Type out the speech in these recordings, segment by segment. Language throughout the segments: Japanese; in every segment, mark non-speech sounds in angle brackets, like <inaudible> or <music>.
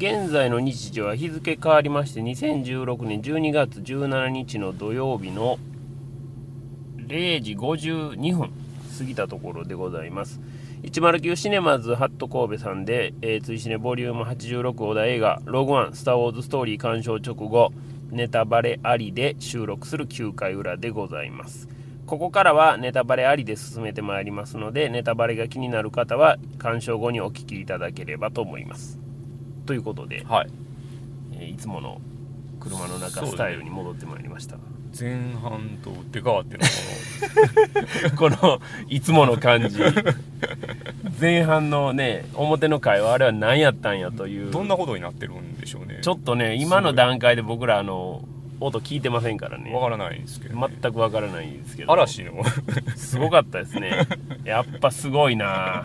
現在の日時は日付変わりまして2016年12月17日の土曜日の0時52分過ぎたところでございます。109シネマズハット神戸さんで、えー、追試ねボリューム86小田映画「ログワンスター・ウォーズ・ストーリー」鑑賞直後ネタバレありで収録する9回裏でございます。ここからはネタバレありで進めてまいりますのでネタバレが気になる方は鑑賞後にお聞きいただければと思います。ということで、はい。えーいつもの車の中スタイルに戻ってまいりました、前半と打って変わってのこ <laughs> このいつもの感じ。前半のね表の会話あれは何やったんやという。のどんなことになってるんでしょうね。ちょっとね今の段階で僕らあの音聞いてませんからね。わからないですけど、ね、全くわからないんですけど。嵐の。すごかったですね。やっぱすごいな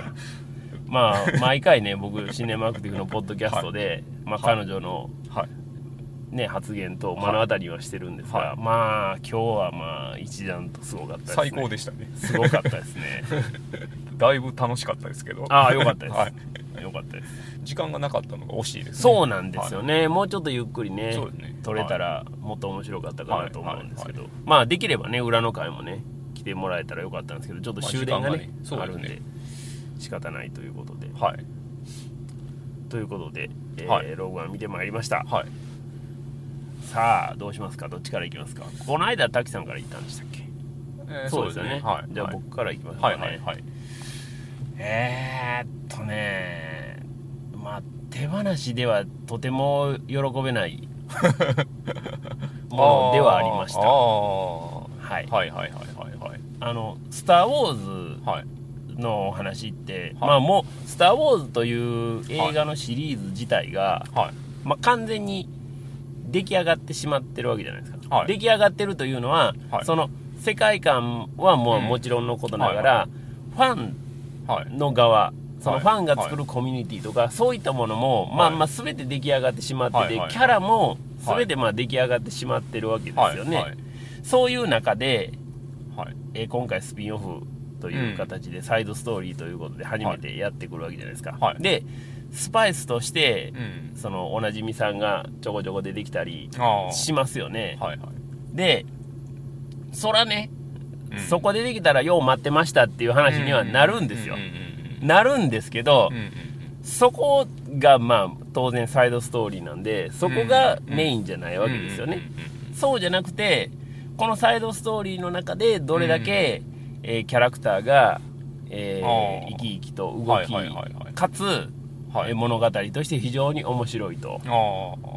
まあ毎回ね僕シネマアクティブのポッドキャストで、まあ、彼女の、はい。ね、発言と目の当たりはしてるんですが、はい。まあ今日はまあ一段とすごかったですね。最高でしたね。すごかったですね。<laughs> だいぶ楽しかったですけど。ああよかったです、はい、よかったです。時間がなかったのが惜しいですね。そうなんですよね、もうちょっとゆっくりねね。撮れたらもっと面白かったかなと思うんですけど、はい。まあできればね裏の回もね来てもらえたらよかったんですけどちょっと終電がね,、まあね。あるんで仕方ないということで。はい。ということで、えーはい。ログワン見てまいりました。はい。さあどうしますか？どっちからいきますか？この間滝さんから言ったんでしたっけ、えーそうですよね。はい。じゃあはい。僕からいきましょうか。ね、はいはいはい。えー、っとねまあ手放しではとても喜べない <laughs> ものではありました。はい。はいはいはいはいはい。あの「スター・ウォーズ」はいのお話って、はい。まあもう「スター・ウォーズ」という映画のシリーズ自体が、はい。まあ、完全に出来上がってしまってるわけじゃないですか、はい。出来上がってるというのは、はい。その世界観はもううんもちろんのことながら、はファンはい。の側そのはいファンが作るコミュニティとか、そういったものも、まあはい。まあ全て出来上がってしまってて、はいはい。はいキャラも全てまあ出来上がってしまってるわけですよね、はいはい。そういう中で、はい。えー今回スピンオフという形でサイドストーリーということで初めてやってくるわけじゃないですか、はい。でスパイスとしてうん。そのおなじみさんがちょこちょこ出てきたりしますよね。はいはい。でそらね、うん。そこでできたらよう待ってましたっていう話にはなるんですよ、なるんですけど、うんうんそこがまあ当然サイドストーリーなんでそこがメインじゃないわけですよね、そうじゃなくてこのサイドストーリーの中でどれだけ、えーキャラクターが、えー生き生きと動き、はいはいはいはい。かつ、はい。えー物語として非常に面白いと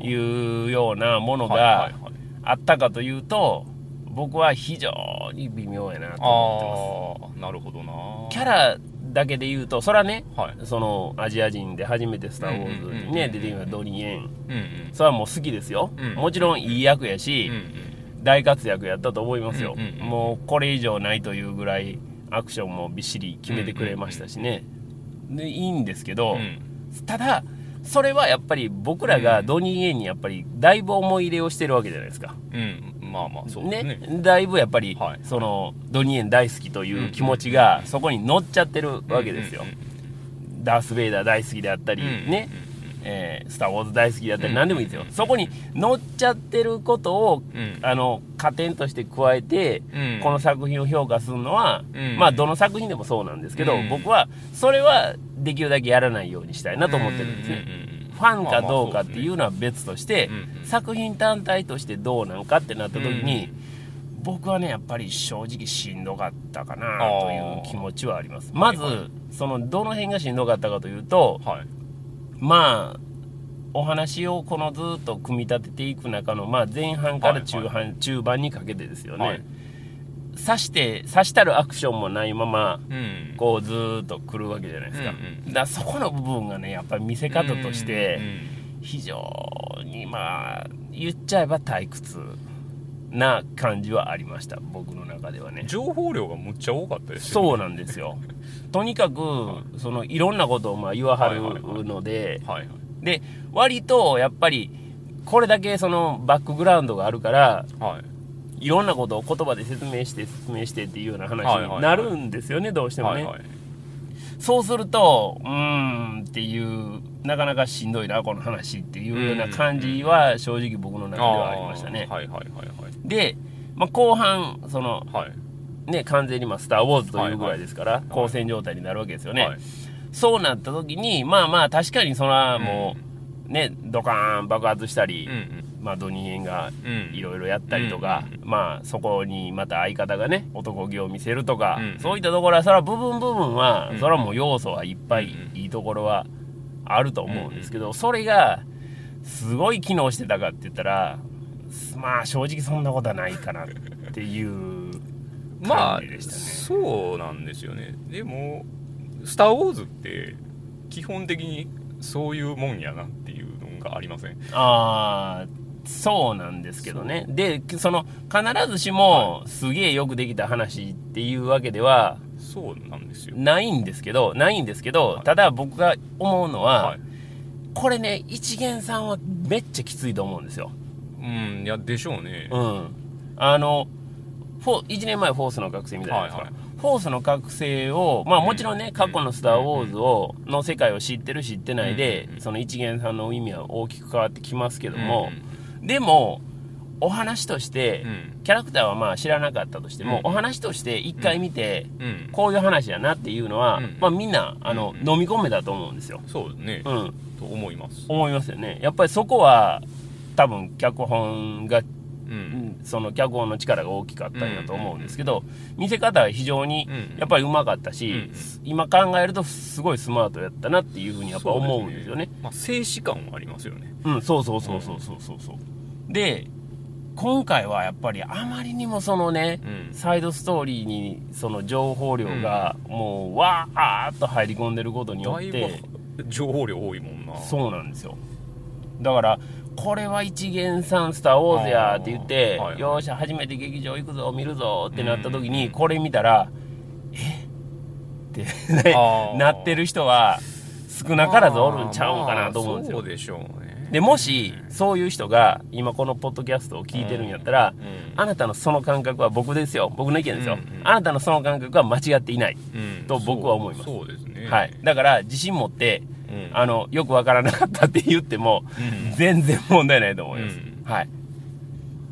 いうようなものはいがあったかというと僕は非常に微妙やなと思ってます。なるほどな。キャラだけで言うとそれはねはい。そのアジア人で初めて「スター・ウォーズ」にうんうんうんね出てきたドニー・エン。うんうんそれはもう好きですよ、うんもちろんいい役やし、うん大活躍やったと思いますよ、うんうんうん。もうこれ以上ないというぐらいアクションもびっしり決めてくれましたしね、でいいんですけど、うん。ただそれはやっぱり僕らがドニー・エンにやっぱりだいぶ思い入れをしてるわけじゃないですか。うん。まあまあそうですね。だいぶやっぱり、はい。そのドニー・エン大好きという気持ちがそこに乗っちゃってるわけですよ、うんうんダース・ベイダー大好きであったり、うん。ね、えースター・ウォーズ大好きであったり、うん。何でもいいですよ、そこに乗っちゃってることを、うん。あの加点として加えて、うん。この作品を評価するのは、うん。まあどの作品でもそうなんですけど、うん。僕はそれはできるだけやらないようにしたいなと思ってるんですね、ファンかどうかっていうのは別として、作品単体としてどうなんかってなった時に、僕はねやっぱり正直しんどかったかなという気持ちはあります。まず、そのどの辺がしんどかったかというとはいまあお話をこのずっと組み立てていく中の、まあ、前半から中半、はい。中盤にかけてですよね、はい。刺して刺したるアクションもないままうん。こうずーっと来るわけじゃないですか,、うんうんだそこの部分がねやっぱり見せ方として、うん。非常にまあ言っちゃえば退屈な感じはありました僕の中ではね。情報量がむっちゃ多かったですよね。そうなんですよ。<laughs> とにかくそのいろんなことをまあ言わはるのではいはいで割とやっぱりこれだけそのバックグラウンドがあるからはい。いろんなことを言葉で説明して説明してっていうような話はいはいはい。になるんですよねどうしてもね、はいはい。そうするとうーんっていうなかなかしんどいなこの話っていうような感じは正直僕の中ではありましたね。はいはいはいはい。で、まあ、後半そのはい。ね完全にまあ「スター・ウォーズ」というぐらいですから、い。交戦状態になるわけですよね、はい。そうなった時にまあまあ確かにそれはもう、ねドカーン爆発したり、うんうん。まあドニエンがうん。いろいろやったりとか、うんまあそこにまた相方がね男気を見せるとか、うんそういったところはそれは部分部分は、うん。それはもう要素はいっぱい、うん。いいところはあると思うんですけど、それがすごい機能してたかって言ったらまあ正直そんなことはないかなっていう <laughs> まあ感じでしたね。そうなんですよね。でも「スター・ウォーズ」って基本的にそういうもんやなっていうのがありません？ああそうなんですけどね。でその必ずしもすげえよくできた話っていうわけではそうなんですよ。ないんですけどないんですけど、はい。ただ僕が思うのは、はい。これね一元さんはめっちゃきついと思うんですよ。うんいやでしょうね。うん。あのフォ1年前フォースの覚醒みたいなはいはい。フォースの覚醒をまあもちろんね、過去の「スター・ウォーズを」の世界を知ってる知ってないで、うんその一元さんの意味は大きく変わってきますけども、うん。でもお話として、うん。キャラクターはまあ知らなかったとしても、うん。お話として一回見て、うん。こういう話やなっていうのは、うん。まあみんなあの、うん。飲み込めたと思うんですよ。そうですね。うん、と思います。思いますよね。やっぱりそこは多分脚本が、その脚本の力が大きかったんやと思うんですけど、見せ方は非常にうん。やっぱりうまかったし、うん今考えるとすごいスマートやったなっていうふうにやっぱ思うんですよね。まあ静止感はありますよね。うん、そうそうそうそうそうそう。そう。で、今回はやっぱりあまりにもそのね、うん。サイドストーリーにその情報量がもうわーっと入り込んでることによって、ぶ情報量多いもんな。そうなんですよ。だから、これは一元さんスター・ウォーズやって言って、はいよーし、初めて劇場行くぞ、見るぞってなった時に、うん。これ見たら、え？ってなってる人は少なからずおるんちゃうんかなと思うんですよ。まあ。そうでしょうねでもしそういう人が今このポッドキャストを聞いてるんやったら、うん。あなたのその感覚は僕ですよ。僕の意見ですよ、うんうんあなたのその感覚は間違っていない、うん。と僕は思います。そうそうですね。はい、だから自信持ってうん。あのよくわからなかったって言ってもうん。全然問題ないと思います、うん。はい。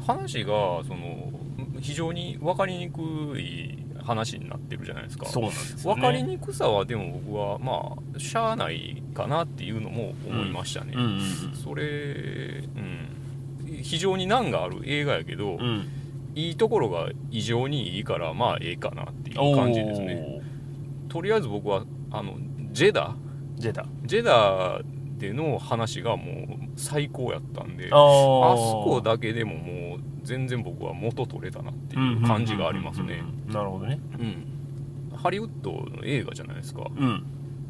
話がその非常に分かりにくい話になってるじゃないですか。そうなんですよ、ね、分かりにくさはでも僕はまあしゃあないかなっていうのも思いましたね、うんうんそれ、うん、非常に難がある映画やけど、うん。うんいいところが異常にいいからまあええかなっていう感じですね。とりあえず僕はあのジェダ。おー出たジェダでの話がもう最高やったんであそこだけでももう全然僕は元取れたなっていう感じがありますね。なるほどね。うん。ハリウッドの映画じゃないですか。うん。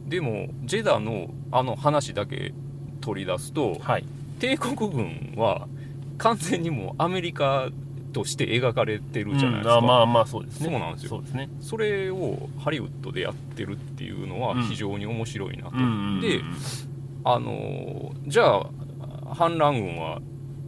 でもジェダのあの話だけ取り出すとはい。帝国軍は完全にもうアメリカとして描かれてるじゃないですか、うん。あまあまあそうですね。そうなんですよ。そうですね。それをハリウッドでやってるっていうのはうん。非常に面白いなと、うん。であのーじゃあ反乱軍は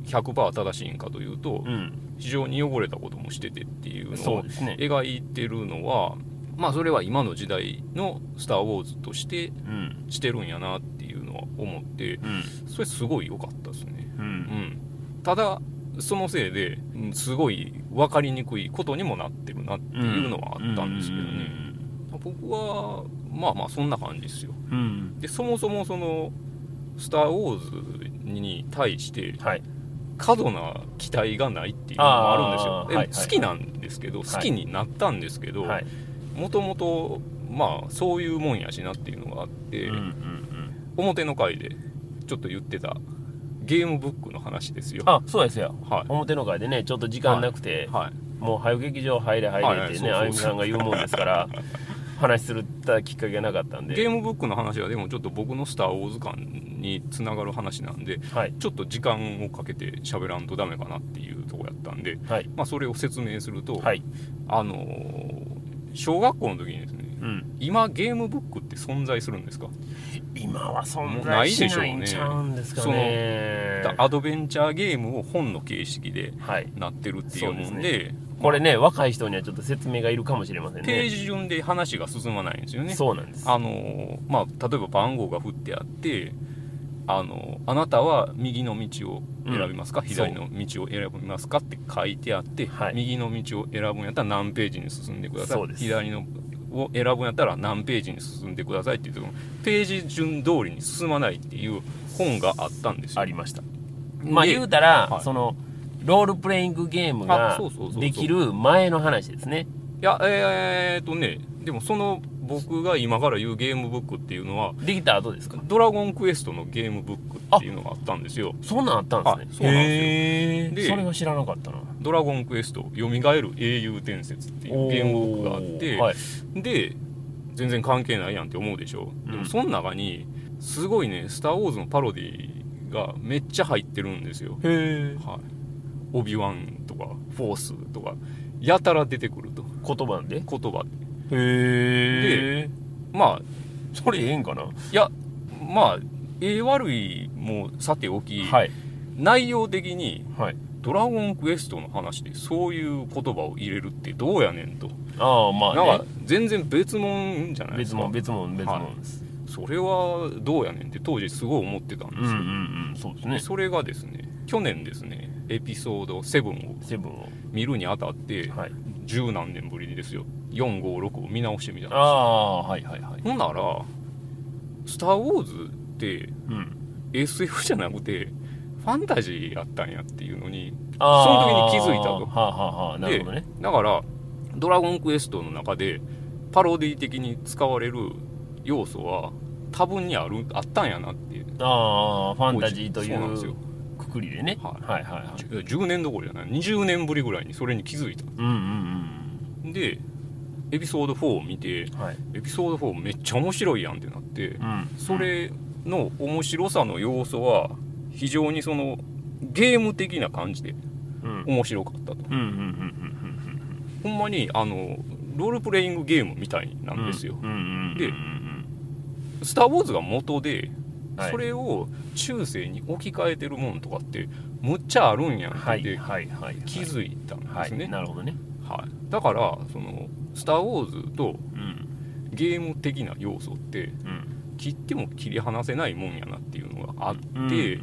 100%正しいんかというと、うん。非常に汚れたこともしててっていうのを描いてるのはまあそれは今の時代の「スター・ウォーズ」としてうん。してるんやなっていうのは思ってうん。それすごい良かったですね。ううん。んただそのせいでうんすごい分かりにくいことにもなってるなっていうのはあったんですけどね。僕はまあまあそんな感じですよ。でそもそもその「スター・ウォーズ」に対してはい。過度な期待がないっていうのもあるんですよ。好きなんですけど、好きになったんですけどはい。もともとまあそういうもんやしなっていうのがあって、表の回でちょっと言ってたゲームブックの話ですよ。あそうですよ。はい。表の会でねちょっと時間なくて、はい。もう早劇場入れ入れってね、はいはいあゆみさんが言うもんですから <laughs> 話するったきっかけがなかったんで。ゲームブックの話はでもちょっと僕の「スター・ウォーズ」感につながる話なんではい。ちょっと時間をかけて喋らんとダメかなっていうとこやったんで、はい。まあ、それを説明すると、はい。あのー小学校の時にですねうん。今ゲームブックって存在するんですか、今は存在しでしょうねないんちゃうんですかね。アドベンチャーゲームを本の形式ではい。なってるっていうもんそうでこれね若い人にはちょっと説明がいるかもしれませんね。ページ順で話が進まないんですよね。そうなんです。あのーまあ例えば番号が振ってあってあのあなたは右の道を選びますか、うん。左の道を選びますかって書いてあって、はい。右の道を選ぶんやったら何ページに進んでください。左のを選ぶんやったら何ページに進んでくださいっていうそのページ順通りに進まないっていう本があったんですよ。ありました。まあで言うたら、はい。そのロールプレイングゲームあができる前の話ですねいやえー、っとねでもその僕が今から言うゲームブックっていうのはできた後ですか？ドラゴンクエストのゲームブックっていうのがあったんですよ。そんなんあったんですね。はいそうなんですよ。それは知らなかったな。ドラゴンクエスト蘇る英雄伝説っていうゲームブックがあって、はい。で全然関係ないやんって思うでしょ、うん。でもその中にすごいね「スター・ウォーズ」のパロディがめっちゃ入ってるんですよ。へえはい。オビワンとかフォースとかやたら出てくると。言葉で？言葉。でへえまあそれええんかな？いやまあええ悪いもさておき、はい。内容的にはい。ドラゴンクエストの話でそういう言葉を入れるってどうやねんと、ああまあなんかね全然別物じゃないですか。別物別物別物。です、それはどうやねんって当時すごい思ってたんですよ、うんうんうんそうですね。それがですね去年ですねエピソード7をセブンを。見るにあたってはい。十何年ぶりにですよ。456を見直してみたんです。ああはいはいはい。ほんなら「スター・ウォーズ」ってうん。SF じゃなくてファンタジーやったんやっていうのにその時に気づいたと。はあ、はあはあ、なるほどね。だから「ドラゴンクエスト」の中でパロディ的に使われる要素は多分にあるあったんやなって。ああファンタジーといそうなんですよ。うくくりでね、はい。はいはいはい。じゅ10年どころじゃない。20年ぶりぐらいにそれに気づいた。うんうんでエピソード4を見てうんはい。エピソード4めっちゃ面白いやんってなってうん。それの面白さの要素は非常にそのゲーム的な感じでうん。面白かったと。うんうんうんうんほんまにあのロールプレイングゲームみたいなうんんですよでスター・ウォーズが元ではい。それを中世に置き換えてるもんとかってむっちゃあるんやんって気づいたんはいですね、なるほどね。はい、だからその「スター・ウォーズ」とうんゲーム的な要素ってうん。切っても切り離せないもんやなっていうのがあって、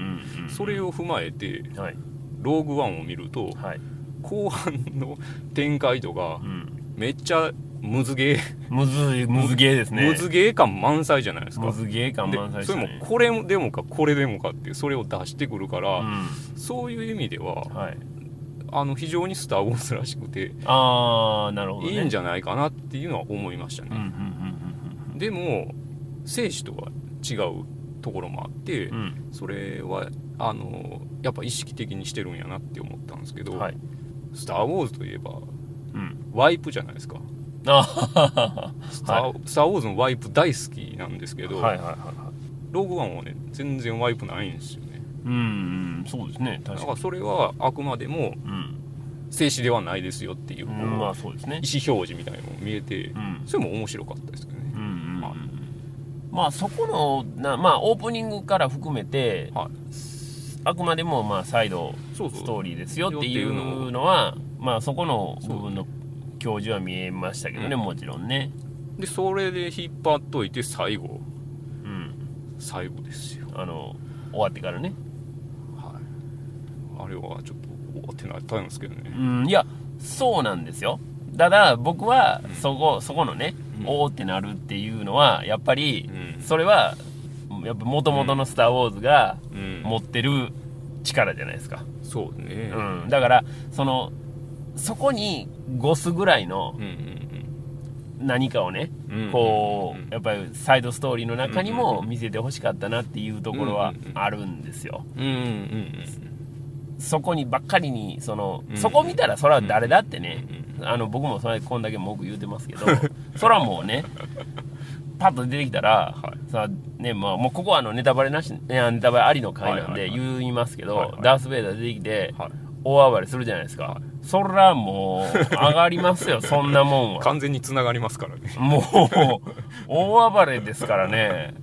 それを踏まえてはい。ローグワンを見るとはい。後半の展開とかうん。めっちゃムズゲー、むずいむずゲーですね。ムズゲー感満載じゃないですか。むずゲー感満載でそれもねこれでもかこれでもかってそれを出してくるから、うん。そういう意味でははい。あの非常に「スター・ウォーズ」らしくてああなるほどね。いいんじゃないかなっていうのは思いましたね、うんうんうんでも生死とは違うところもあって、それはあのやっぱ意識的にしてるんやなって思ったんですけど「うんはい。スター・ウォーズ」といえばうん。ワイプじゃないですかあスター,、スター・ウォーズのワイプ大好きなんですけど、はいはいはいはい。ローグワンはね全然ワイプないんですよね。うんうんそうですねだか確からそれはあくまでもうん。静止ではないですよっていう、うんまあそうですね。意思表示みたいなのも見えて、うん。それも面白かったですけどね。うんうんまあそこのなまあオープニングから含めてはい。あくまでもまあ再度ストーリーですよっていうのはまあそこの部分の教授は見えましたけどねうん。もちろんね。でそれで引っ張っといて最後。うん。最後ですよ。あの終わってからね。はい。あれはちょっとおーってなったんですけどね。うんいやそうなんですよ。ただ僕はそこそこのねうん。おーってなるっていうのはやっぱりうん。それはやっぱ元々の「スター・ウォーズ」がうん。持ってる力じゃないですか、そうね。うん、だからそのそこに5すぐらいの何かをねこうやっぱりサイドストーリーの中にうんも見せてほしかったなっていうところはあるんですよ。そこにばっかりにそのうん。そこ見たらそれは誰だってねうんあの僕もそれこんだけ文句言うてますけど <laughs> それはもうねパッと出てきたら、はい。さねまあ、もうここはあのネタバレなしいやネタバレありの回なんで言いますけど、ダース・ベイダー出てきてはい大暴れするじゃないですか、はいそらもう上がりますよ <laughs> そんなもんは。完全につながりますからね。もう大暴れですからね。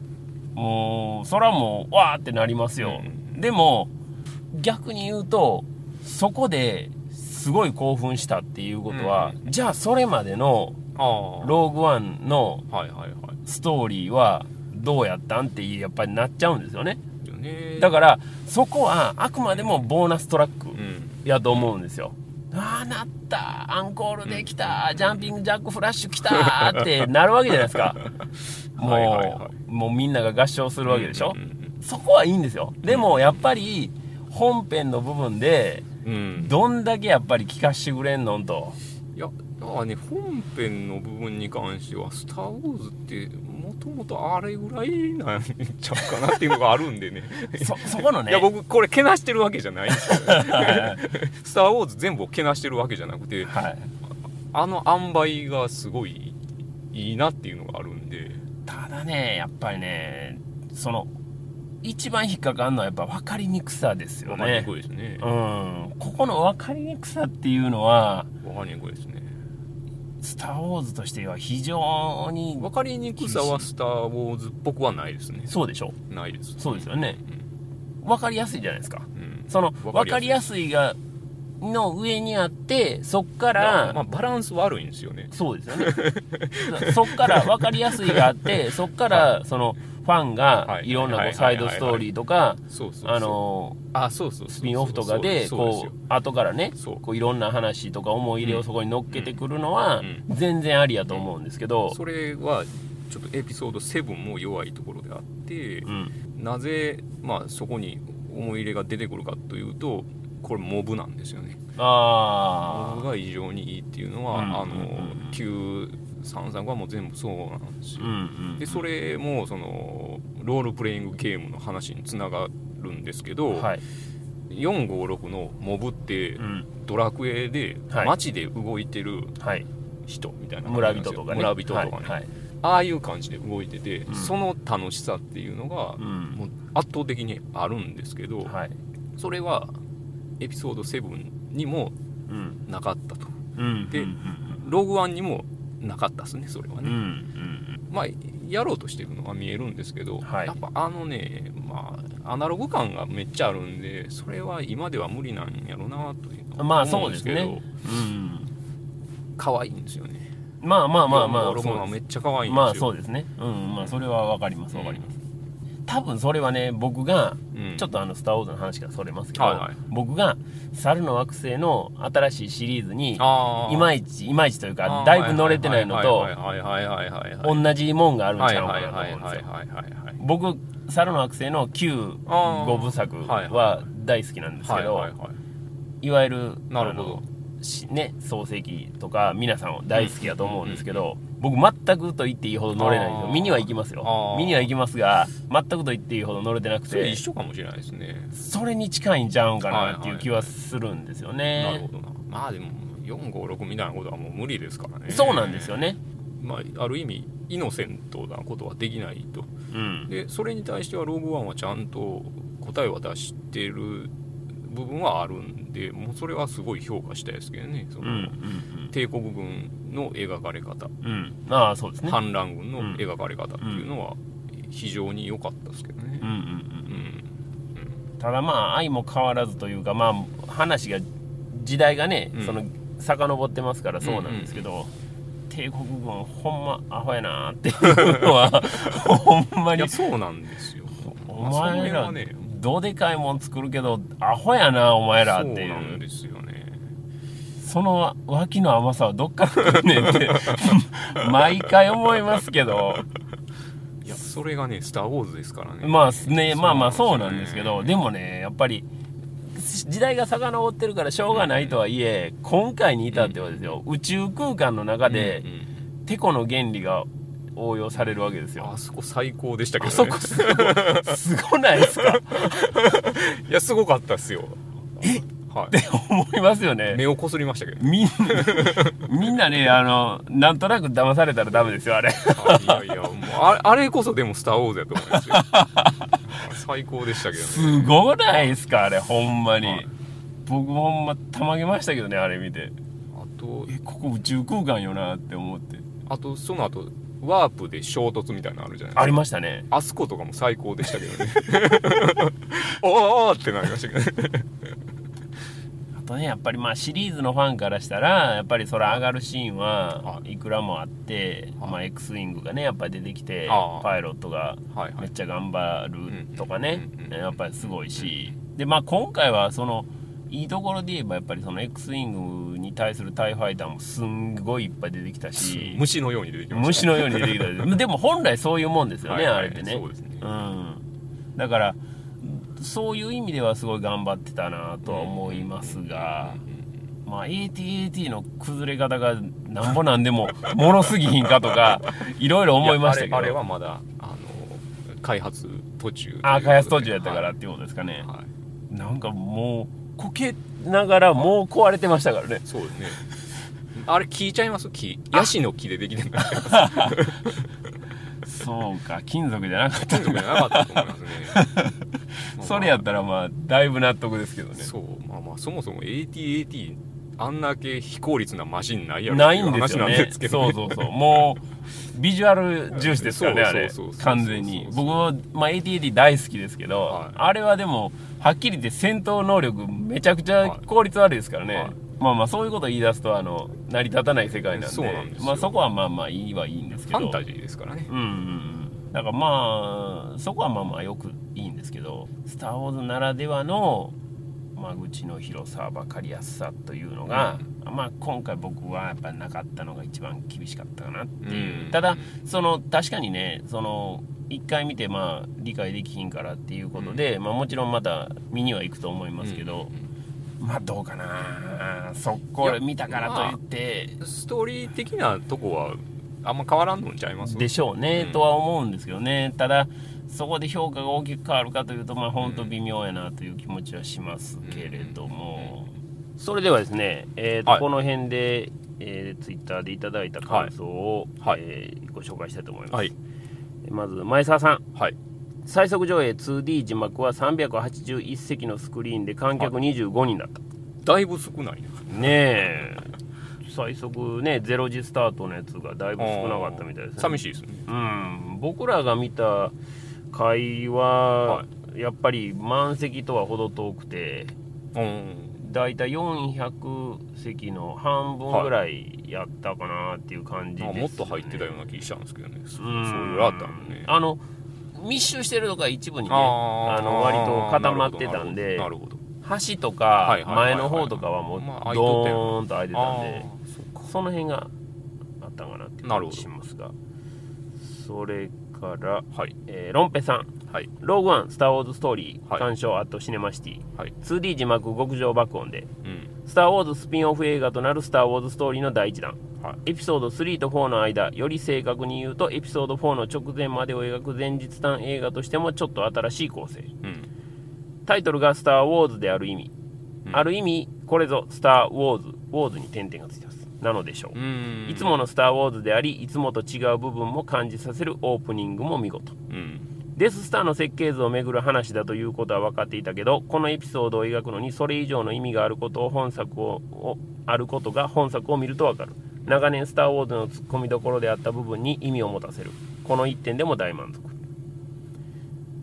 もうそらもうわーってなりますよ、うでも逆に言うとそこですごい興奮したっていうことは、じゃあそれまでのローグワンのストーリーはどうやったんってやっぱりなっちゃうんですよね。ね。だからそこはあくまでもボーナストラック。うんやと思うんですよ。ああなった。アンコールできた、ジャンピングジャックフラッシュ来たって <laughs> なるわけじゃないですか。もうはいはい。はもうみんなが合唱するわけでしょ、うんうんそこはいいんですよ。でもやっぱり本編の部分でうん。うんどんだけやっぱり聞かしてくれんのんと。いやだからね本編の部分に関しては「スター・ウォーズ」ってもともとあれぐらいなんちゃうかなっていうのがあるんでね。<laughs> そそこのね。いや僕これけなしてるわけじゃないんですよ「スター・ウォーズ」全部をけなしてるわけじゃなくてはい。あの塩梅がすごいいいなっていうのがあるんで。ただねやっぱりねその一番引っかかんのはやっぱ分かりにくさですよ分かりにねくいですね。うん。ここの分かりにくさっていうのは分かりにくいですね「スター・ウォーズ」としては非常に分かりにくさは「スター・ウォーズ」っぽくはないですね。そうでしょ？ないです。そうですよね。分かりやすいじゃないですか。うん。そのわ分かりやすいがの上にあってそっから、まあ、バランス悪いんですよね。そうですよね。<laughs> そっから分かりやすいがあってそっからそのファンがいろんなこうサイドストーリーとかあのスピンオフとかでこう後からねこういろんな話とか思い入れをそこに乗っけてくるのは全然ありやと思うんですけど、それはちょっとエピソード7も弱いところであって、なぜ、まあ、そこに思い入れが出てくるかというとこれモブなんですよね。あモブが異常にいいっていうのは、あの、旧3作はもう全部そうなんですよ、でそれもそのロールプレイングゲームの話につながるんですけど、はい、456のモブって、ドラクエで街で動いてる人みたいな村人とかね。村人とかね、はい。はい、ああいう感じで動いてて、うん、その楽しさっていうのが、もう圧倒的にあるんですけど、うん、それはエピソード7にもなかったと、うん、で、ログワンにもなかったですねそれはうんうね、ん。まあやろうとしてるのは見えるんですけど、はい。やっぱあのねまあアナログ感がめっちゃあるんでそれは今では無理なんやろなというのはまあ思そううんですけどうん。可愛いんですよね。まあまあまあまあログワンはめっちゃ可愛いんですよ。まあそうですね。うんまあそれは分かります分かります、多分それはね僕がうん。ちょっとあの「スター・ウォーズ」の話からそれますけど、はいはい。僕が猿の惑星の新しいシリーズにいまいちいまいちというかだいぶ乗れてないのと同じもんがあるんはいちゃうかなと思うんですよ僕猿の惑星の旧あー5部作は大好きなんですけど、はいわゆるなるほどあのしね創世記とか皆さん大好きだと思うんですけど、僕全くと言っていいほど乗れないんですよ見には行きますあよー。見には行きますが全くと言っていいほど乗れてなくそれて。一緒かもしれないですねそれに近いんちゃうんかなっていうはいはい。気はするんですよなるねほどな。まあでも456みたいなことはもう無理ですからね。そうなんですよね。まあある意味イノセントなことはできないとうんでそれに対してはローグワンはちゃんと答えは出してる部分はあるんでもうそれはすごい評価したいですけどね。その、うんうん帝国軍の描かれ方。うん。うんああそうですね。反乱軍の描かれ方っていうのは非常に良かったですけどね。うんうんうん。うんただまあ愛も変わらずというかまあ話が時代がね、うん。その遡ってますからそうなんですけど、帝国軍ほんまアホやなっていうのは <laughs> ほんまに。いやそうなんですよ。お前らねどでかいもん作るけどアホやなお前らっていそうなんうですよね。その脇の甘さはどっから来んねんって <laughs> 毎回思いますけど。いやそれがね「スター・ウォーズ」ですからね。まあねまあまあそうなんよですけどでもねやっぱり時代が遡ってるからしょうがないとはいえ今回に至ってはですよ宇宙空間の中でうんうん。テコの原理が応用されるわけですよ。あそこ最高でしたけどね。あそこすごすごないですか？<laughs> いやすごかったっすよ。はい。思いますよね。目をこすりましたけど。みんなみんなねあのなんとなく騙されたらダメですよあれ。あいやいやもうあれあれこそでも「スター・ウォーズ」やと思いますよ。<laughs> 最高でしたけどね。すごないですかあれほんまに、はい。僕ほんまたまげましたけどねあれ見て。あとえここ宇宙空間よなって思って。あとその後ワープで衝突みたいなのあるじゃないですか。ありましたね。あそことかも最高でしたけどね。<laughs> おーおーってなりましたけどね。あとねやっぱりまあシリーズのファンからしたらやっぱりそれ上がるシーンははい。くらもあって、はい。まあ、X ウィングがねやっぱり出てきてパイロットがめっちゃ頑張るとかねやっぱりすごいし。でまあ今回はそのいいところで言えばやっぱりその X ウィングに対するタイファイターもすんごいいっぱい出てきたし虫のように出てきました虫のように出てきた <laughs> でも本来そういうもんですよね、はいはいあれってね。そうですね。うん、だからそういう意味ではすごい頑張ってたなとは思いますが、まあ、ATAT の崩れ方がなんぼなんでも <laughs> もろすぎひんかとかいろいろ思いましたけど。やあれはまだあの開発途中あ開発途中やったからっていうことですかね、はいはい。なんかもうこけながらもう壊れてましたからね。そうね。あれ木ちゃいます？木ヤシの木でできてるんだそうか金属じゃなかった金属じゃなかったと思いますね。それやったらまあだいぶ納得ですけどね。そうまあまあそもそも ATAT あんだけ非効率なマシンないやろないんですよね。すけどね。そうそうそう。もうビジュアル重視ですからねあれ。完全に。僕は、まあ、ATAT 大好きですけど、はい。あれはでもはっきり言って戦闘能力めちゃくちゃ効率悪いですからね、はい。まあまあそういうことを言い出すとあの成り立たない世界なんで。そまあ、そこはまあまあいいはいいんですけど。ファンタジーですからね。うんうんうん。だからまあそこはまあまあよくいいんですけど「スター・ウォーズ」ならではの間口の広さ分かりやすさというのが、まあ今回僕はやっぱりなかったのが一番厳しかったかなっていう、うん。ただその確かにねその1回見てまあ理解できひんからっていうことで、まあ、もちろんまた見には行くと思いますけど、まあどうかな。そこ見たからといって、ストーリー的なとこはあんま変わらんのんちゃいます？でしょうね、うん。とは思うんですけどね。ただそこで評価が大きく変わるかというとまあ本当微妙やなという気持ちはしますけれども、それではですね、えーとはい。この辺で、えー、ツイッターでいただいた感想を、はい。えーご紹介したいと思います、はいまず前澤さん。はい。最速上映 2D 字幕は381席のスクリーンで観客25人だった、だいぶ少ないね。ねえ。最速ね0時スタートのやつがだいぶ少なかったみたいですね。寂しいですね。うん、僕らが見た回は、はやっぱり満席とは程遠くて。うんだいたい400席の半分ぐらいやったかなっていう感じです、ね。あもっと入ってたような気したんですけどね。そそううんいうのあったんでね。あの密集してるとか一部にねあの割と固まってたんでなるほど橋とはかいはいはいはい。前の方とかはもうドーンと開いてたんあでその辺があったかなっていう感じしますが。それから、はい。えーロンペさんはい。ローグワン、スター・ウォーズ・ストーリー、はい。鑑賞アットシネマシティ、はい。2D 字幕極上爆音で、うん。スター・ウォーズスピンオフ映画となるスター・ウォーズ・ストーリーの第1弾、はい。エピソード3と4の間、より正確に言うと、エピソード4の直前までを描く前日談映画としてもちょっと新しい構成。うん。タイトルがスター・ウォーズである意味、うん。ある意味、これぞスター・ウォーズ、ウォーズに点々がついてます。なのでしょう。うん。いつものスター・ウォーズであり、いつもと違う部分も感じさせるオープニングも見事。うんデススターの設計図をめぐる話だということは分かっていたけどこのエピソードを描くのにそれ以上の意味があることを本作ををあることが本作を見ると分かる。長年「スター・ウォーズ」のツッコミどころであった部分に意味を持たせる。この一点でも大満足。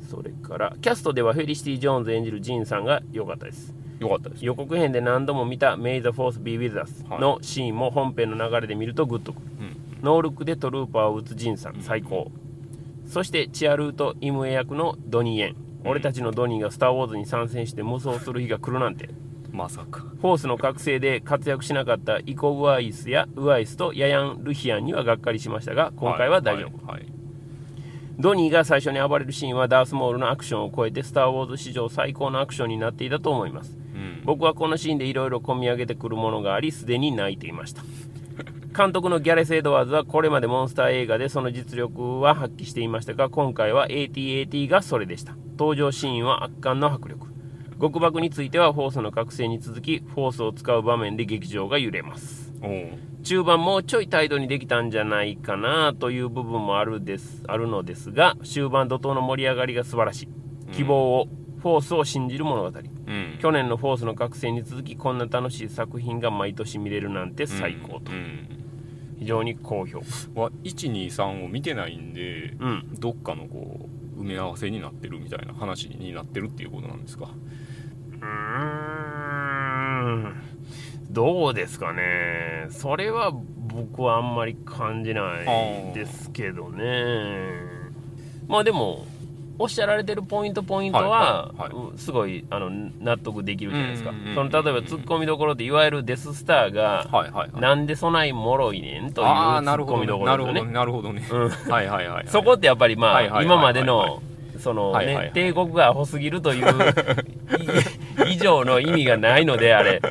それからキャストではフェリシティ・ジョーンズ演じるジンさんが良かったです。よかったです。予告編で何度も見た「May the Force be with us」のシーンも本編の流れで見るとグッとくる。うん。ノールックでトルーパーを撃つジンさん。最高そしてチアルート・イムエ役のドニー・エン。俺たちのドニーが「スター・ウォーズ」に参戦して無双する日が来るなんて。まさか。フォースの覚醒で活躍しなかったイコ・ウアイスやウアイスとヤヤン・ルヒアンにはがっかりしましたが今回は大丈夫、はいはいドニーが最初に暴れるシーンはダースモールのアクションを超えて「スター・ウォーズ」史上最高のアクションになっていたと思います。うん。僕はこのシーンでいろいろ込み上げてくるものがありすでに泣いていました監督のギャレス・エドワーズはこれまでモンスター映画でその実力は発揮していましたが今回は AT-AT がそれでした。登場シーンは圧巻の迫力。極爆についてはフォースの覚醒に続きフォースを使う場面で劇場が揺れます。中盤もうちょい態度にできたんじゃないかなという部分もあるですあるのですが終盤怒涛の盛り上がりが素晴らしい。希望を、フォースを信じる物語。うん。去年のフォースの覚醒に続きこんな楽しい作品が毎年見れるなんて最高と、うん非常に高評。価は123を見てないんでうん。どっかのこう埋め合わせになってるみたいな話になってるっていうことなんですか？うーん。どうですかね。それは僕はあんまり感じないですけどね。まあでもおっしゃられてるポイントポイントは、すごいあの納得できるじゃないですか。その例えばツッコミどころっていわゆるデススターが、なんでそないもろいねんというツああなるほどッコミどこねなるほどね。ろですよね。なるほどね。うん。はいはいはいはい。そこってやっぱりまあ、今までのそのね帝国がアホすぎるというい <laughs> 以上の意味がないのであれ。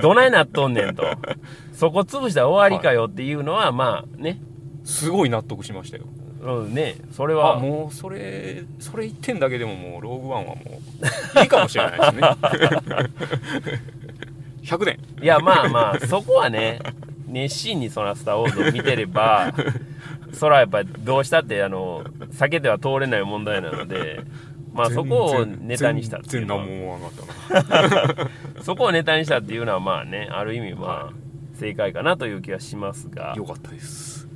どないなっとんねんと。そこ潰したら終わりかよっていうのはまあね。すごい納得しましたようんねそれあはもうそれそれ1点だけでももうローグワンはもういいかもしれないですね。<laughs> 100年。いやまあまあそこはね熱心にそらスター・ウォーズを見てれば <laughs> そらやっぱりどうしたってあの避けては通れない問題なのでまあそこをネタにしたっていうのは。<laughs> そこをネタにしたっていうのはまあねある意味まあ正解かなという気はしますが。よかったです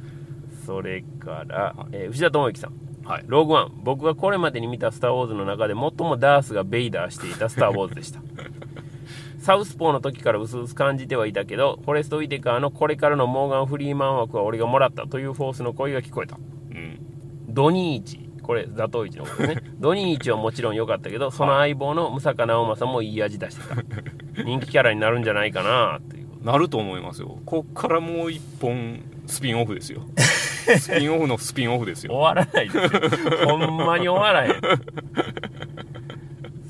それから、えー藤田智之さん。はい。ローグワン。僕がこれまでに見た「スター・ウォーズ」の中で最もダースがベイダーしていた「スター・ウォーズ」でした。<laughs> サウスポーの時から薄々感じてはいたけどフォレスト・ウィテカーのこれからのモーガン・フリーマン枠は俺がもらったというフォースの声が聞こえた。うん。ドニーイチ。これザトウイチのことですね。<laughs> ドニーイチはもちろん良かったけどその相棒のムサカ直政もいい味出してた。<laughs> 人気キャラになるんじゃないかなというなると思いますよ。こっからもう一本スピンオフですよ。スピンオフのスピンオフですよ。終わらないですよ。ほんまに終わらへん。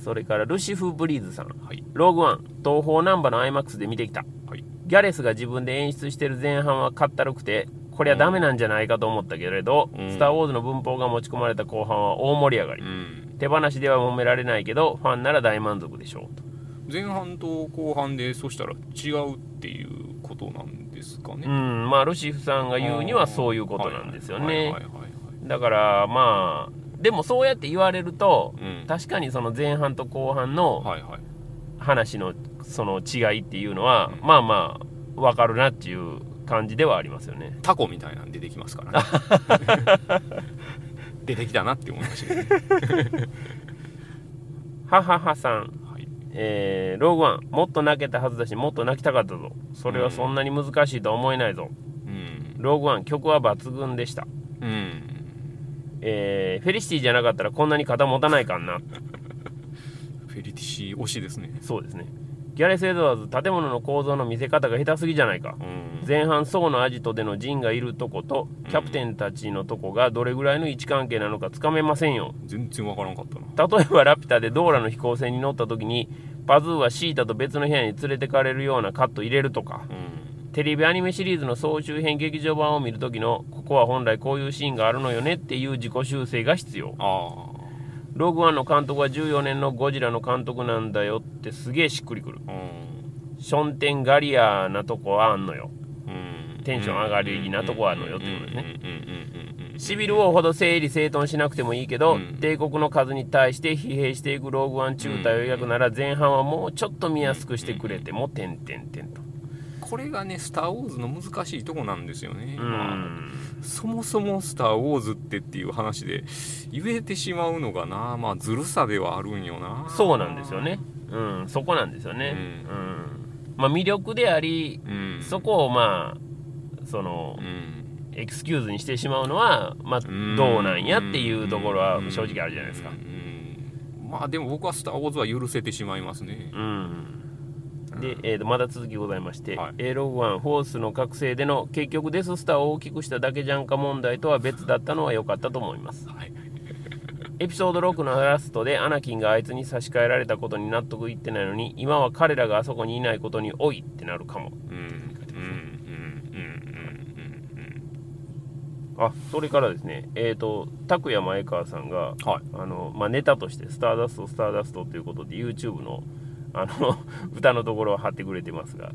それからルシフ・ブリーズさん。はい。ローグワン東宝ナンバの IMAX で見てきた。はい。ギャレスが自分で演出してる前半はかったるくてこれはダメなんじゃないかと思ったけれど「うん。スター・ウォーズ」の文法が持ち込まれた後半は大盛り上がり、うん。手放しでは揉められないけどファンなら大満足でしょうと。前半と後半でそしたら違うっていうことなんですかね。うんまあルシフさんが言うにはそういうことなんですよね。はいはいはいはいだからまあでもそうやって言われるとうん。確かにその前半と後半のはいはい。話のその違いっていうのは、まあまあ分かるなっていう感じではありますよね。タコみたいなの出てきますからね。<laughs> 出てきたなって思いましたね。はははさん。はいえーローグワンもっと泣けたはずだしもっと泣きたかったぞ。それはそんなに難しいとは思えないぞ、うん。ローグワン曲は抜群でした、うん。えーフェリシティじゃなかったらこんなに肩持たないかんな。<laughs> フェリティシー推しですね。そうですねギャレス・エドワーズ建物の構造の見せ方が下手すぎじゃないか。うん。前半宋のアジトでのジンがいるとことキャプテンたちのとこがどれぐらいの位置関係なのかつかめませんよ。全然わからんかったな。例えばラピュタでドーラの飛行船に乗った時にパズーはシータと別の部屋に連れてかれるようなカット入れるとかうん。テレビアニメシリーズの総集編劇場版を見る時のここは本来こういうシーンがあるのよねっていう自己修正が必要。あローグワンの監督は14年のゴジラの監督なんだよってすげえしっくりくる。あうん。ションテンガリアなとこはあんのよ。うん。テンション上がりなとこはあるのよってことですね。うんうんうんうんうんシビル王ほど整理整頓しなくてもいいけど、うん。帝国の数に対して疲弊していくローグワン中隊を描くなら前半はもうちょっと見やすくしてくれても点々点とこれがね「スター・ウォーズ」の難しいとこなんですよね、うまあんそもそも「スター・ウォーズ」ってっていう話で言えてしまうのがなまあずるさではあるんよな。そうなんですよね。うんそこなんですよね。うん、まあ魅力でありうん。そこをまあそのうん。エクスキューズにしてしまうのはまあうん。どうなんやっていうところは正直あるじゃないですか。うん。まあでも僕は「スター・ウォーズ」は許せてしまいますね。うんで、えーとまだ続きございまして、はい。A ログワンフォースの覚醒での結局デススターを大きくしただけじゃんか問題とは別だったのは良かったと思います。はい。<laughs> エピソード6のラストでアナキンがあいつに差し替えられたことに納得いってないのに今は彼らがあそこにいないことにおいってなるかも。うん。うん。うん。うん。あそれからですねえっ、と拓也前川さんがうんはい。あの、まあ、ネタとして「スターダストスターダスト」ということで YouTube のあの歌のところを貼ってくれてますが、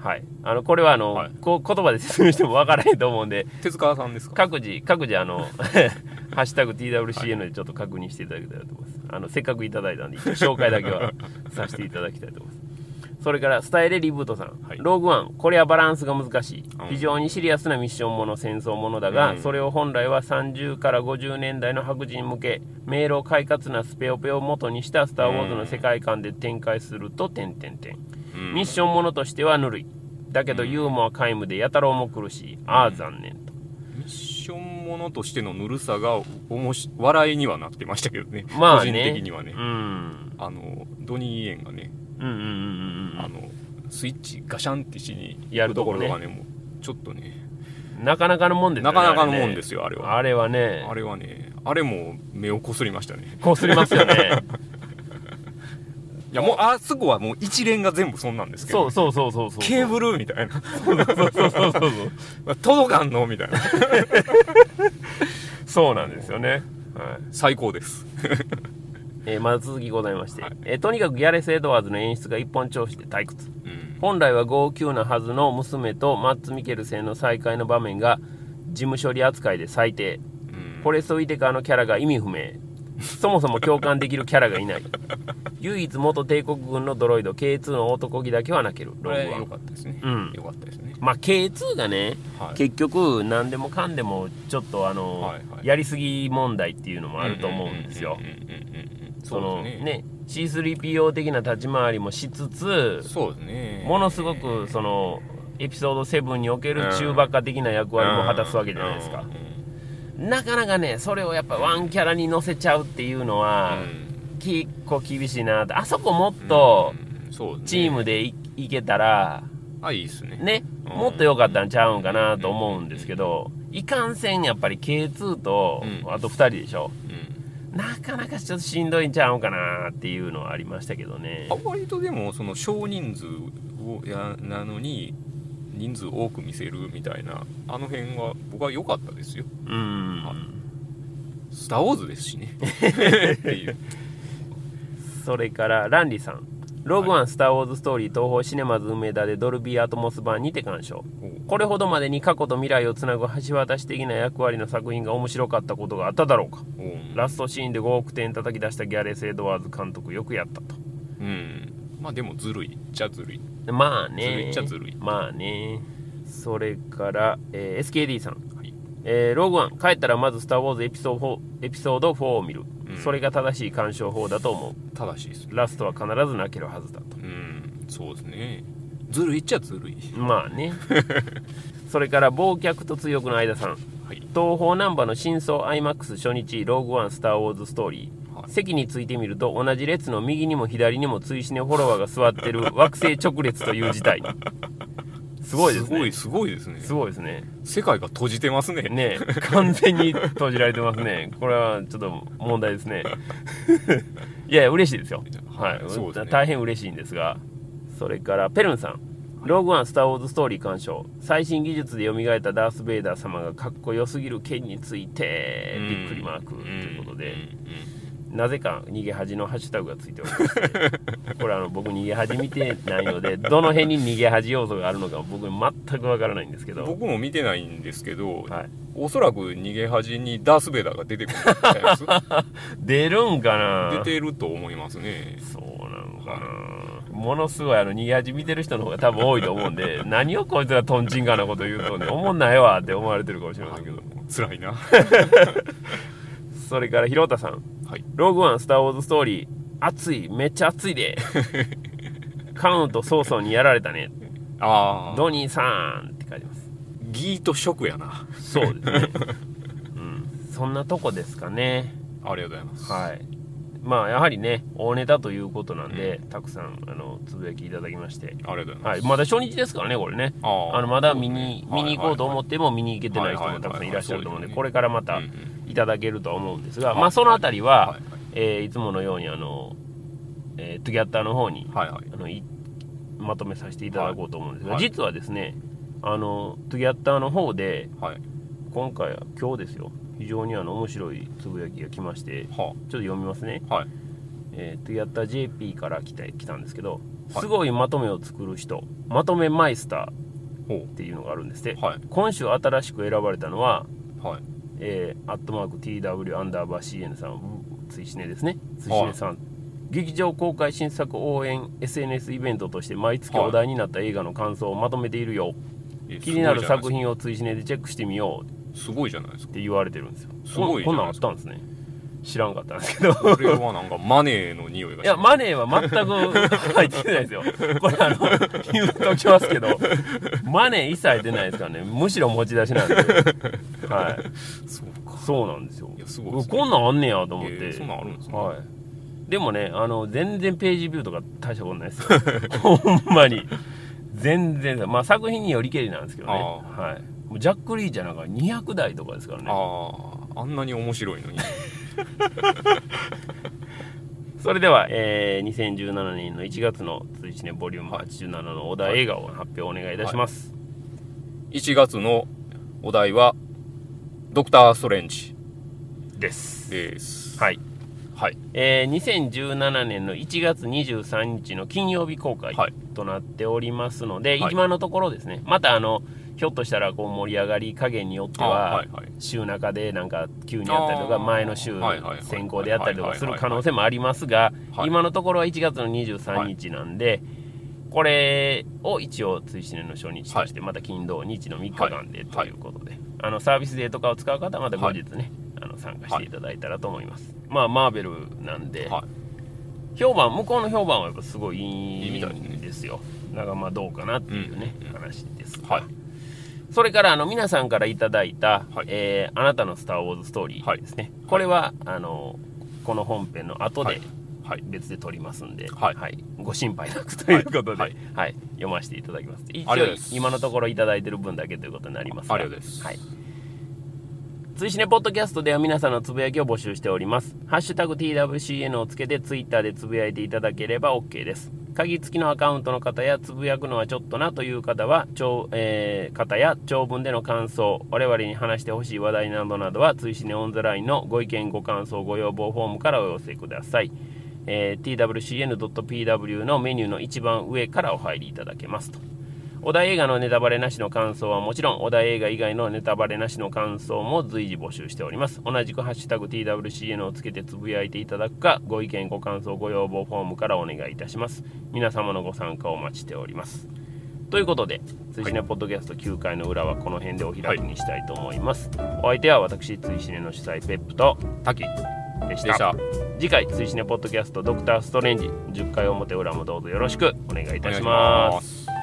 はい、あのこれはあの、はい。こう言葉で説明してもわからへんと思うんで手塚さんですか？各自各自あの <laughs> ハッシュタグ TWCN でちょっと確認していただけたらと思います、あのせっかくいただいたんで一応紹介だけはさせていただきたいと思いますそれからスタイレリブートさん、はい。ローグワン。これはバランスが難しい。うん。非常にシリアスなミッションもの戦争ものだが、うん。それを本来は30から50年代の白人に向け迷路快活なスペオペを元にした「スター・ウォーズ」の世界観で展開すると点々点うん。ミッションものとしてはぬるい。だけどユーモア皆無でやたら重苦しい。ああ残念と。ミッションものとしてのぬるさがおもし笑いにはなってましたけどね、まあ個人ね的にはね。う、ん。あのドニー・イエンがね、あのスイッチガシャンってしにやるとこねろがねもうちょっとねなかなかのもんですよなねかなかのもんですよあれは。あれはね。あれはねあれも目をこすりましたね。こすりますよね。<laughs> いやもうあそこはもう一連が全部そんなんですけど。そうそうそうそうそう。ケーブルみたいな。そうそうそうそうそう。<laughs> 届かんのみたいな。<laughs> そうなんですよね、はい。最高ですえーまだ続きございまして、はい。えーとにかくギャレス・エドワーズの演出が一本調子で退屈。うん。本来は号泣なはずの娘とマッツ・ミケルセンの再会の場面が事務処理扱いで最低。うん。フォレスト・ウィテカーのキャラが意味不明。そもそも共感できるキャラがいない。<laughs> 唯一元帝国軍のドロイド K2 の男気だけは泣ける。こローグワンれ良かったですね、うん。良かったですね。まあ K2 がね、はい。結局何でもかんでもちょっとあの、はいはい。やりすぎ問題っていうのもあると思うんですよそのね。ね C3PO 的な立ち回りもしつつそうですね。ものすごくそのエピソード7における中馬鹿的な役割も果たすわけじゃないですか。なかなかねそれをやっぱワンキャラに乗せちゃうっていうのは結構厳しいなとあそこもっとチームでいいけたらあいいですね。ねうん。もっと良かったんちゃうんかなと思うんですけどいかんせんやっぱり K2 とうん。あと2人でしょ。うんなかなかちょっとしんどいんちゃうんかなっていうのはありましたけどね。あ割とでもその少人数をやなのに人数多く見せるみたいなあの辺は僕は良かったですよ。うん「スター・ウォーズ」ですしね。<laughs> っていう。それからランリーさん「ログワンスター・ウォーズ・ストーリー東宝シネマズ梅田でドルビーアトモス版にて鑑賞。これほどまでに過去と未来をつなぐ橋渡し的な役割の作品が面白かったことがあっただろうか。ラストシーンで5億点叩き出したギャレス・エドワーズ監督よくやったと。うん。まあでもずるいっちゃずるい。まあずるいねっちゃずるい。まあね。それから、えー SKD さん、はいえーログワン帰ったらまず「スター・ウォーズエピソード4」エピソード4を見る、うん。それが正しい鑑賞法だと思正しいです。うラストは必ず泣けるはずだと。うん。そうですね。ずるいっちゃずるい。まあね。<laughs> それから忘却と強くの間さん。はい。東宝ナンバーの真相 IMAX 初日ローグワンスター・ウォーズ・ストーリー、はい。席についてみると同じ列の右にも左にも追試ねフォロワーが座ってる惑星直列という事態 <laughs> すごいですね。すごいすごいですね。すごいですね。世界が閉じてますね。ね完全に閉じられてますね。これはちょっと問題ですね。<laughs> いやいや嬉しいですよ。はい、そうですね。大変嬉しいんですがそれからペルンさん。ローグワンスター・ウォーズ・ストーリー鑑賞。最新技術で蘇ったダース・ベイダー様がかっこよすぎる剣についてうん。びっくりマークということで。うんなぜか逃げ恥のハッシュタグがついておりましてこれあの僕逃げ恥見てないのでどの辺に逃げ恥要素があるのか僕全くわからないんですけど。僕も見てないんですけど、はい。おそらく逃げ恥にダース・ベイダーが出てくるい <laughs> 出るんかな？出てると思いますね。そうなのかな。ものすごいあの逃げ恥見てる人の方が多分多いと思うんで <laughs> 何をこいつがトンチンカンなこと言うとね思んないわって思われてるかもしれませんけど。辛いな。<laughs> それから広田さんはい。ローグワンスター・ウォーズ・ストーリー。熱い。めっちゃ熱いで。<laughs> カウント早々にやられたね。ああドニーさんって書いてます。ギートショックやな。そうですね。<laughs> うん。そんなとこですかね。ありがとうございます。はいまあやはりね大ネタということなんで、たくさんあのつぶやきいただきまして。ありがとうございはい、ます、まだ初日ですからね、これね。あのまだ見に,、ね。見に行こうと思はいっても見に行けてない人もたくさんいらっしゃると思うんで、これからまたうんうん。いただけるとは思うんですが、はい。まあそのあたりは、はいはい。えーいつものようにあの、えートゥギャッターの方に、はいはい。あのいまとめさせていただこうと思うんですが、はい。実はですね、あのトゥギャッターの方で、はい今回は今日ですよ、非常にあの面白いつぶやきが来まして、ちょはっと読みますね。はい。えー、トゥギャッター JP から来て来たんですけど、はい。すごいまとめを作る人、まとめマイスターほっていうのがあるんですって、はい。今週新しく選ばれたのは、はい。えー、アットマーク TW アンダーバー CN さん追試ねですね。追試ねさん、劇場公開新作応援 SNS イベントとして毎月はいお題になった映画の感想をまとめているよ、え気になる作す品を追試ねでチェックしてみようっごいじゃないですか。て言われてるんですよ。すごいじこんなんあゃないですか。ったんですね。知らんかったんですけど。これはなんかマネーの匂いがいやマネーは全く入ってないですよ。これあの言うときますけど。マネー一切出ないですからね。むしろ持ち出しなんで。はい。そうか。そうなんですよ。いやすごいね。こんなんあんねやと思って、えーそんなんあるんですね。はい。でもねあの全然ページビューとか大したことないですよ。<laughs> ほんまに。全然まあ作品によりけりなんですけどね。あはいジャック・リーチャーなんか200台とかですからね。あああんなに面白いのに。<laughs> それでは、えー2017年の1月の追試ねボリューム87のお題映画を発表お願いいたします、1月のお題は「ドクター・ストレンジです」です。はい、はい。えー2017年の1月23日の金曜日公開はい。となっておりますので、はい。今のところですね。またあのひょっとしたらこう盛り上がり加減によってあは、週中でなんか急にあったりとか前の週先行であったりとかする可能性もありますがはい今のところは1月の23日なんで、これを一応追試年の初日としてまた金土日の3日間でということで、あのサービスデーとかを使う方はまた後日ね、あの参加していただいたらと思います、まあマーベルなんで、はい評判向こうの評判はやっぱすごいいいんですよだからまあどうかなっていうね、うん話ですはいそれからあの皆さんからいただいた、はい。えーあなたのスター・ウォーズ・ストーリー」ですね、これはあのこの本編の後ではい。はい。別で撮りますんで、はい。ご心配なくということで、ははい。い。読ませていただきます。一応今のところいただいてる分だけということになりますが。ありがとうございます。はい。追試ねポッドキャストでは皆さんのつぶやきを募集しております。ハッシュタグ TWCN をつけてツイッターでつぶやいていただければ OK です。鍵付きのアカウントの方やつぶやくのはちょっとなという方は、長えー方や長文での感想、我々に話してほしい話題などなどは、追試ねオンザラインのご意見、ご感想、ご要望フォームからお寄せください。えー twcn.pw のメニューの一番上からお入りいただけますと。お題映画のネタバレなしの感想はもちろん、お題映画以外のネタバレなしの感想も随時募集しております。同じくハッシュタグ TWCN をつけてつぶやいていただくか、ご意見、ご感想、ご要望フォームからお願いいたします。皆様のご参加をお待ちしております。ということで、追試ねポッドキャスト9回の裏はこの辺でお開きにしたいと思います。お相手は私、追試ねの主催ペップと滝ででし。したた次回、追試ねポッドキャストドクターストレンジ10回表裏もどうぞよろしくお願いいたしま。す